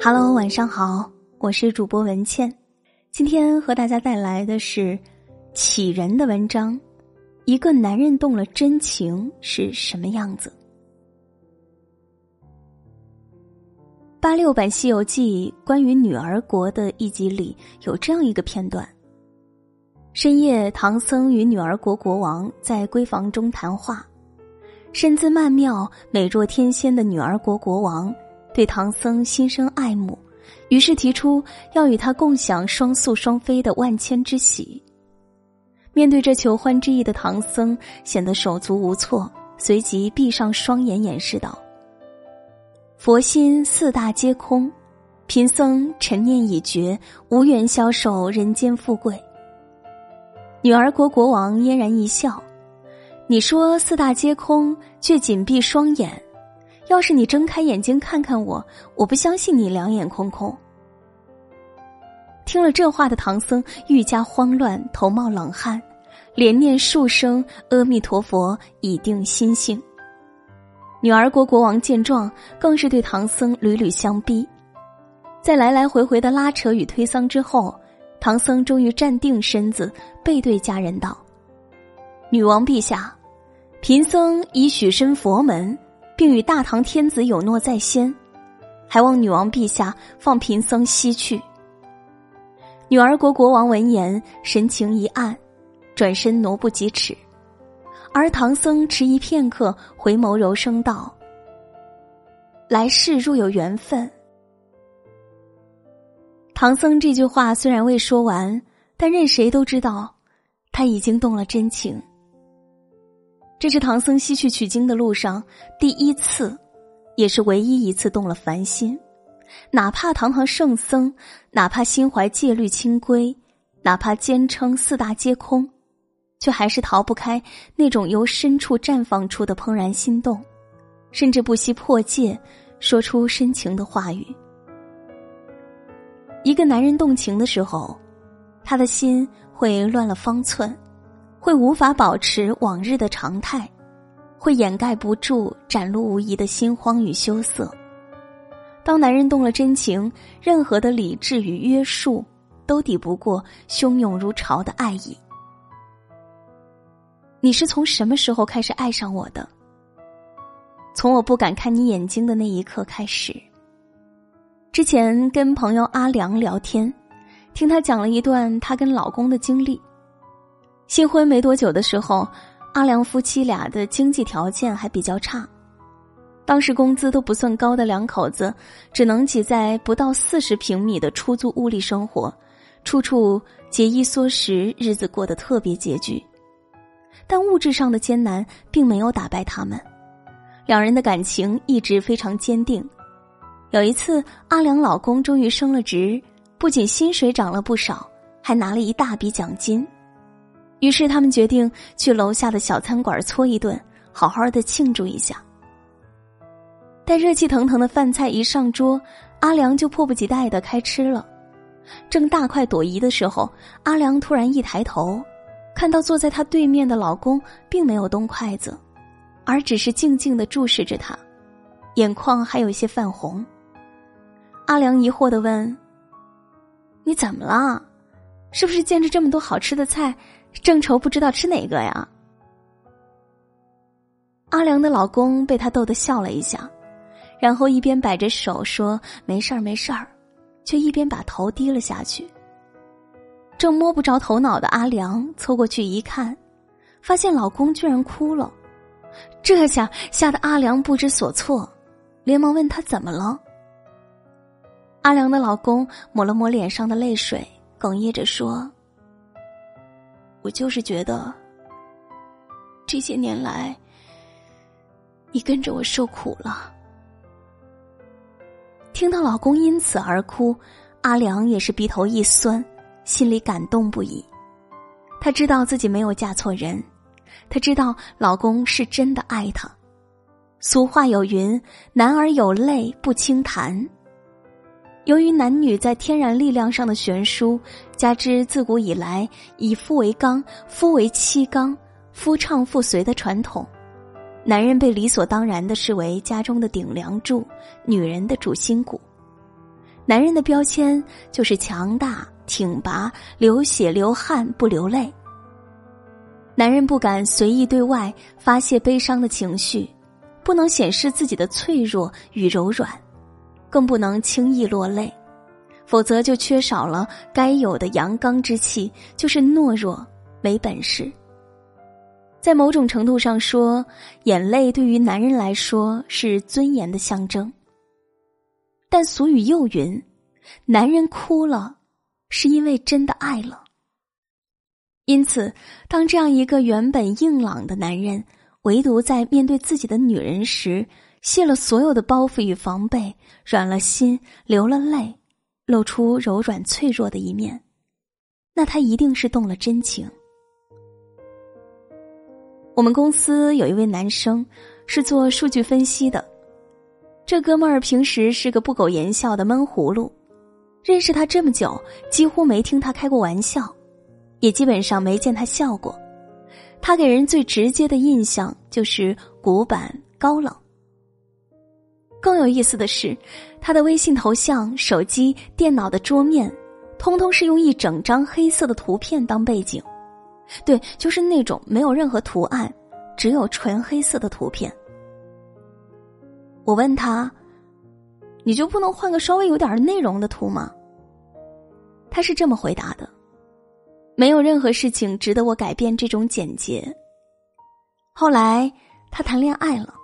Hello，晚上好，我是主播文倩，今天和大家带来的是启人的文章。一个男人动了真情是什么样子？八六版《西游记》关于女儿国的一集里有这样一个片段：深夜，唐僧与女儿国国王在闺房中谈话，身姿曼妙、美若天仙的女儿国国王对唐僧心生爱慕，于是提出要与他共享双宿双飞的万千之喜。面对这求欢之意的唐僧，显得手足无措，随即闭上双眼，掩饰道：“佛心四大皆空，贫僧尘念已绝，无缘消受人间富贵。”女儿国国王嫣然一笑：“你说四大皆空，却紧闭双眼。要是你睁开眼睛看看我，我不相信你两眼空空。”听了这话的唐僧愈加慌乱，头冒冷汗。连念数声阿弥陀佛，以定心性。女儿国国王见状，更是对唐僧屡屡相逼。在来来回回的拉扯与推搡之后，唐僧终于站定身子，背对家人道：“女王陛下，贫僧已许身佛门，并与大唐天子有诺在先，还望女王陛下放贫僧西去。”女儿国国王闻言，神情一暗。转身挪步几尺，而唐僧迟疑片刻，回眸柔声道：“来世若有缘分。”唐僧这句话虽然未说完，但任谁都知道，他已经动了真情。这是唐僧西去取经的路上第一次，也是唯一一次动了凡心。哪怕堂堂圣僧，哪怕心怀戒律清规，哪怕坚称四大皆空。却还是逃不开那种由深处绽放出的怦然心动，甚至不惜破戒，说出深情的话语。一个男人动情的时候，他的心会乱了方寸，会无法保持往日的常态，会掩盖不住展露无遗的心慌与羞涩。当男人动了真情，任何的理智与约束都抵不过汹涌如潮的爱意。你是从什么时候开始爱上我的？从我不敢看你眼睛的那一刻开始。之前跟朋友阿良聊天，听他讲了一段她跟老公的经历。新婚没多久的时候，阿良夫妻俩的经济条件还比较差，当时工资都不算高的两口子，只能挤在不到四十平米的出租屋里生活，处处节衣缩食，日子过得特别拮据。但物质上的艰难并没有打败他们，两人的感情一直非常坚定。有一次，阿良老公终于升了职，不仅薪水涨了不少，还拿了一大笔奖金。于是他们决定去楼下的小餐馆搓一顿，好好的庆祝一下。待热气腾腾的饭菜一上桌，阿良就迫不及待的开吃了。正大快朵颐的时候，阿良突然一抬头。看到坐在他对面的老公并没有动筷子，而只是静静的注视着他，眼眶还有一些泛红。阿良疑惑的问：“你怎么了？是不是见着这么多好吃的菜，正愁不知道吃哪个呀？”阿良的老公被他逗得笑了一下，然后一边摆着手说：“没事儿，没事儿”，却一边把头低了下去。正摸不着头脑的阿良凑过去一看，发现老公居然哭了，这下吓得阿良不知所措，连忙问他怎么了。阿良的老公抹了抹脸上的泪水，哽咽着说：“我就是觉得，这些年来，你跟着我受苦了。”听到老公因此而哭，阿良也是鼻头一酸。心里感动不已，她知道自己没有嫁错人，她知道老公是真的爱她。俗话有云：“男儿有泪不轻弹。”由于男女在天然力量上的悬殊，加之自古以来以夫为纲、夫为妻纲、夫唱妇随的传统，男人被理所当然的视为家中的顶梁柱，女人的主心骨。男人的标签就是强大、挺拔、流血流汗不流泪。男人不敢随意对外发泄悲伤的情绪，不能显示自己的脆弱与柔软，更不能轻易落泪，否则就缺少了该有的阳刚之气，就是懦弱没本事。在某种程度上说，眼泪对于男人来说是尊严的象征。但俗语又云：“男人哭了，是因为真的爱了。”因此，当这样一个原本硬朗的男人，唯独在面对自己的女人时，卸了所有的包袱与防备，软了心，流了泪，露出柔软脆弱的一面，那他一定是动了真情。我们公司有一位男生，是做数据分析的，这哥们儿平时是个不苟言笑的闷葫芦，认识他这么久，几乎没听他开过玩笑。也基本上没见他笑过，他给人最直接的印象就是古板高冷。更有意思的是，他的微信头像、手机、电脑的桌面，通通是用一整张黑色的图片当背景，对，就是那种没有任何图案，只有纯黑色的图片。我问他：“你就不能换个稍微有点内容的图吗？”他是这么回答的。没有任何事情值得我改变这种简洁。后来他谈恋爱了，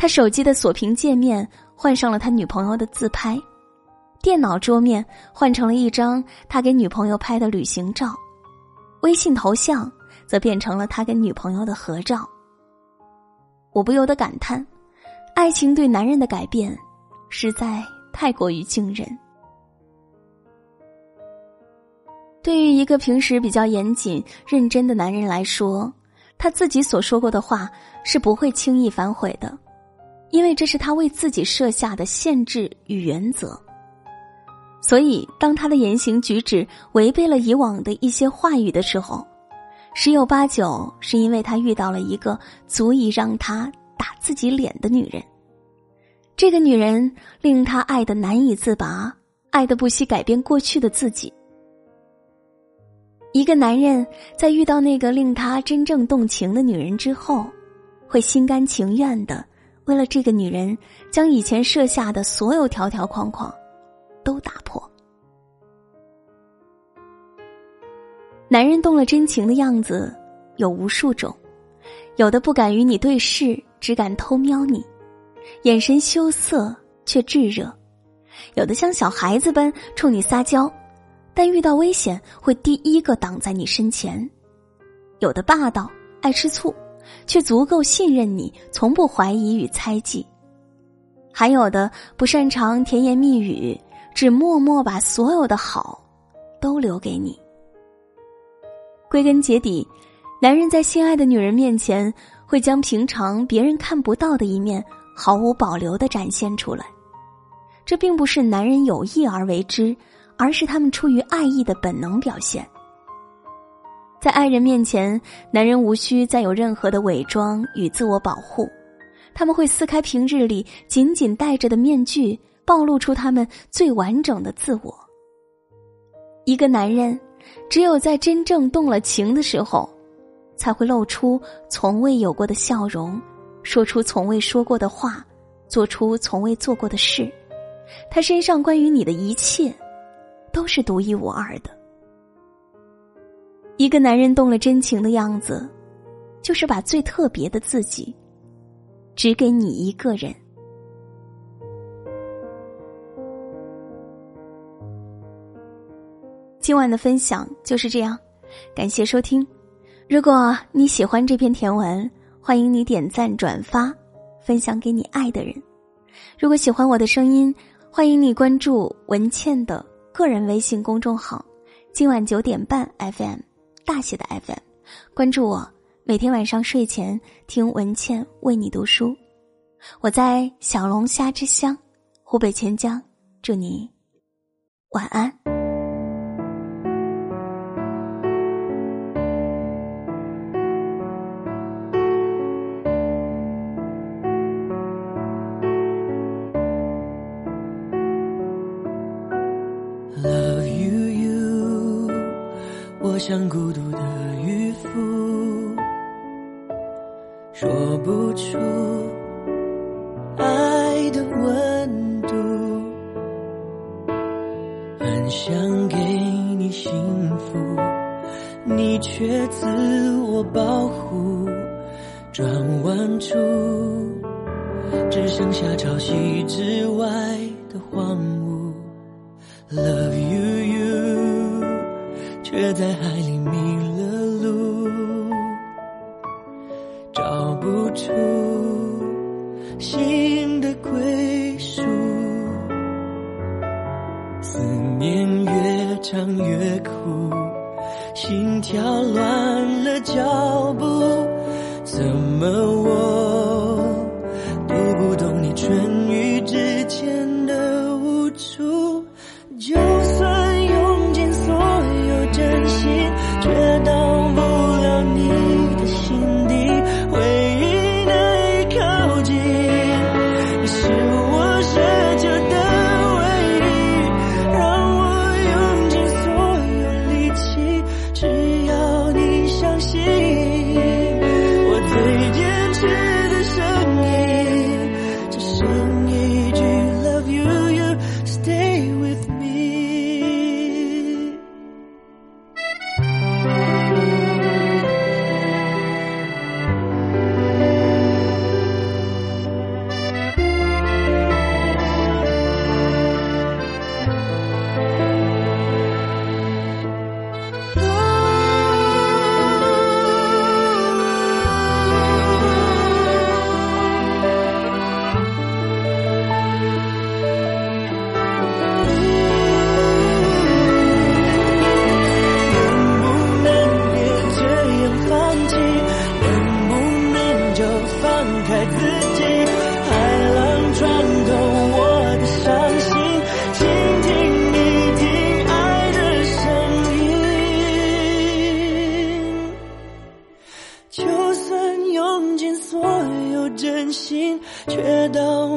他手机的锁屏界面换上了他女朋友的自拍，电脑桌面换成了一张他给女朋友拍的旅行照，微信头像则变成了他跟女朋友的合照。我不由得感叹，爱情对男人的改变，实在太过于惊人。对于一个平时比较严谨、认真的男人来说，他自己所说过的话是不会轻易反悔的，因为这是他为自己设下的限制与原则。所以，当他的言行举止违背了以往的一些话语的时候，十有八九是因为他遇到了一个足以让他打自己脸的女人。这个女人令他爱的难以自拔，爱的不惜改变过去的自己。一个男人在遇到那个令他真正动情的女人之后，会心甘情愿的为了这个女人，将以前设下的所有条条框框都打破。男人动了真情的样子有无数种，有的不敢与你对视，只敢偷瞄你，眼神羞涩却炙热；有的像小孩子般冲你撒娇。但遇到危险会第一个挡在你身前，有的霸道爱吃醋，却足够信任你，从不怀疑与猜忌；还有的不擅长甜言蜜语，只默默把所有的好都留给你。归根结底，男人在心爱的女人面前，会将平常别人看不到的一面毫无保留的展现出来。这并不是男人有意而为之。而是他们出于爱意的本能表现。在爱人面前，男人无需再有任何的伪装与自我保护，他们会撕开平日里紧紧戴着的面具，暴露出他们最完整的自我。一个男人，只有在真正动了情的时候，才会露出从未有过的笑容，说出从未说过的话，做出从未做过的事。他身上关于你的一切。都是独一无二的。一个男人动了真情的样子，就是把最特别的自己，只给你一个人。今晚的分享就是这样，感谢收听。如果你喜欢这篇甜文，欢迎你点赞转发，分享给你爱的人。如果喜欢我的声音，欢迎你关注文倩的。个人微信公众号，今晚九点半 FM，大写的 FM，关注我，每天晚上睡前听文倩为你读书。我在小龙虾之乡，湖北潜江，祝你晚安。我像孤独的渔夫，说不出爱的温度，很想给你幸福，你却自我保护，转弯处只剩下潮汐之外的荒芜。Love you，却在海里迷了路，找不出新的归属。思念越长越苦，心跳乱了脚步，怎么却都。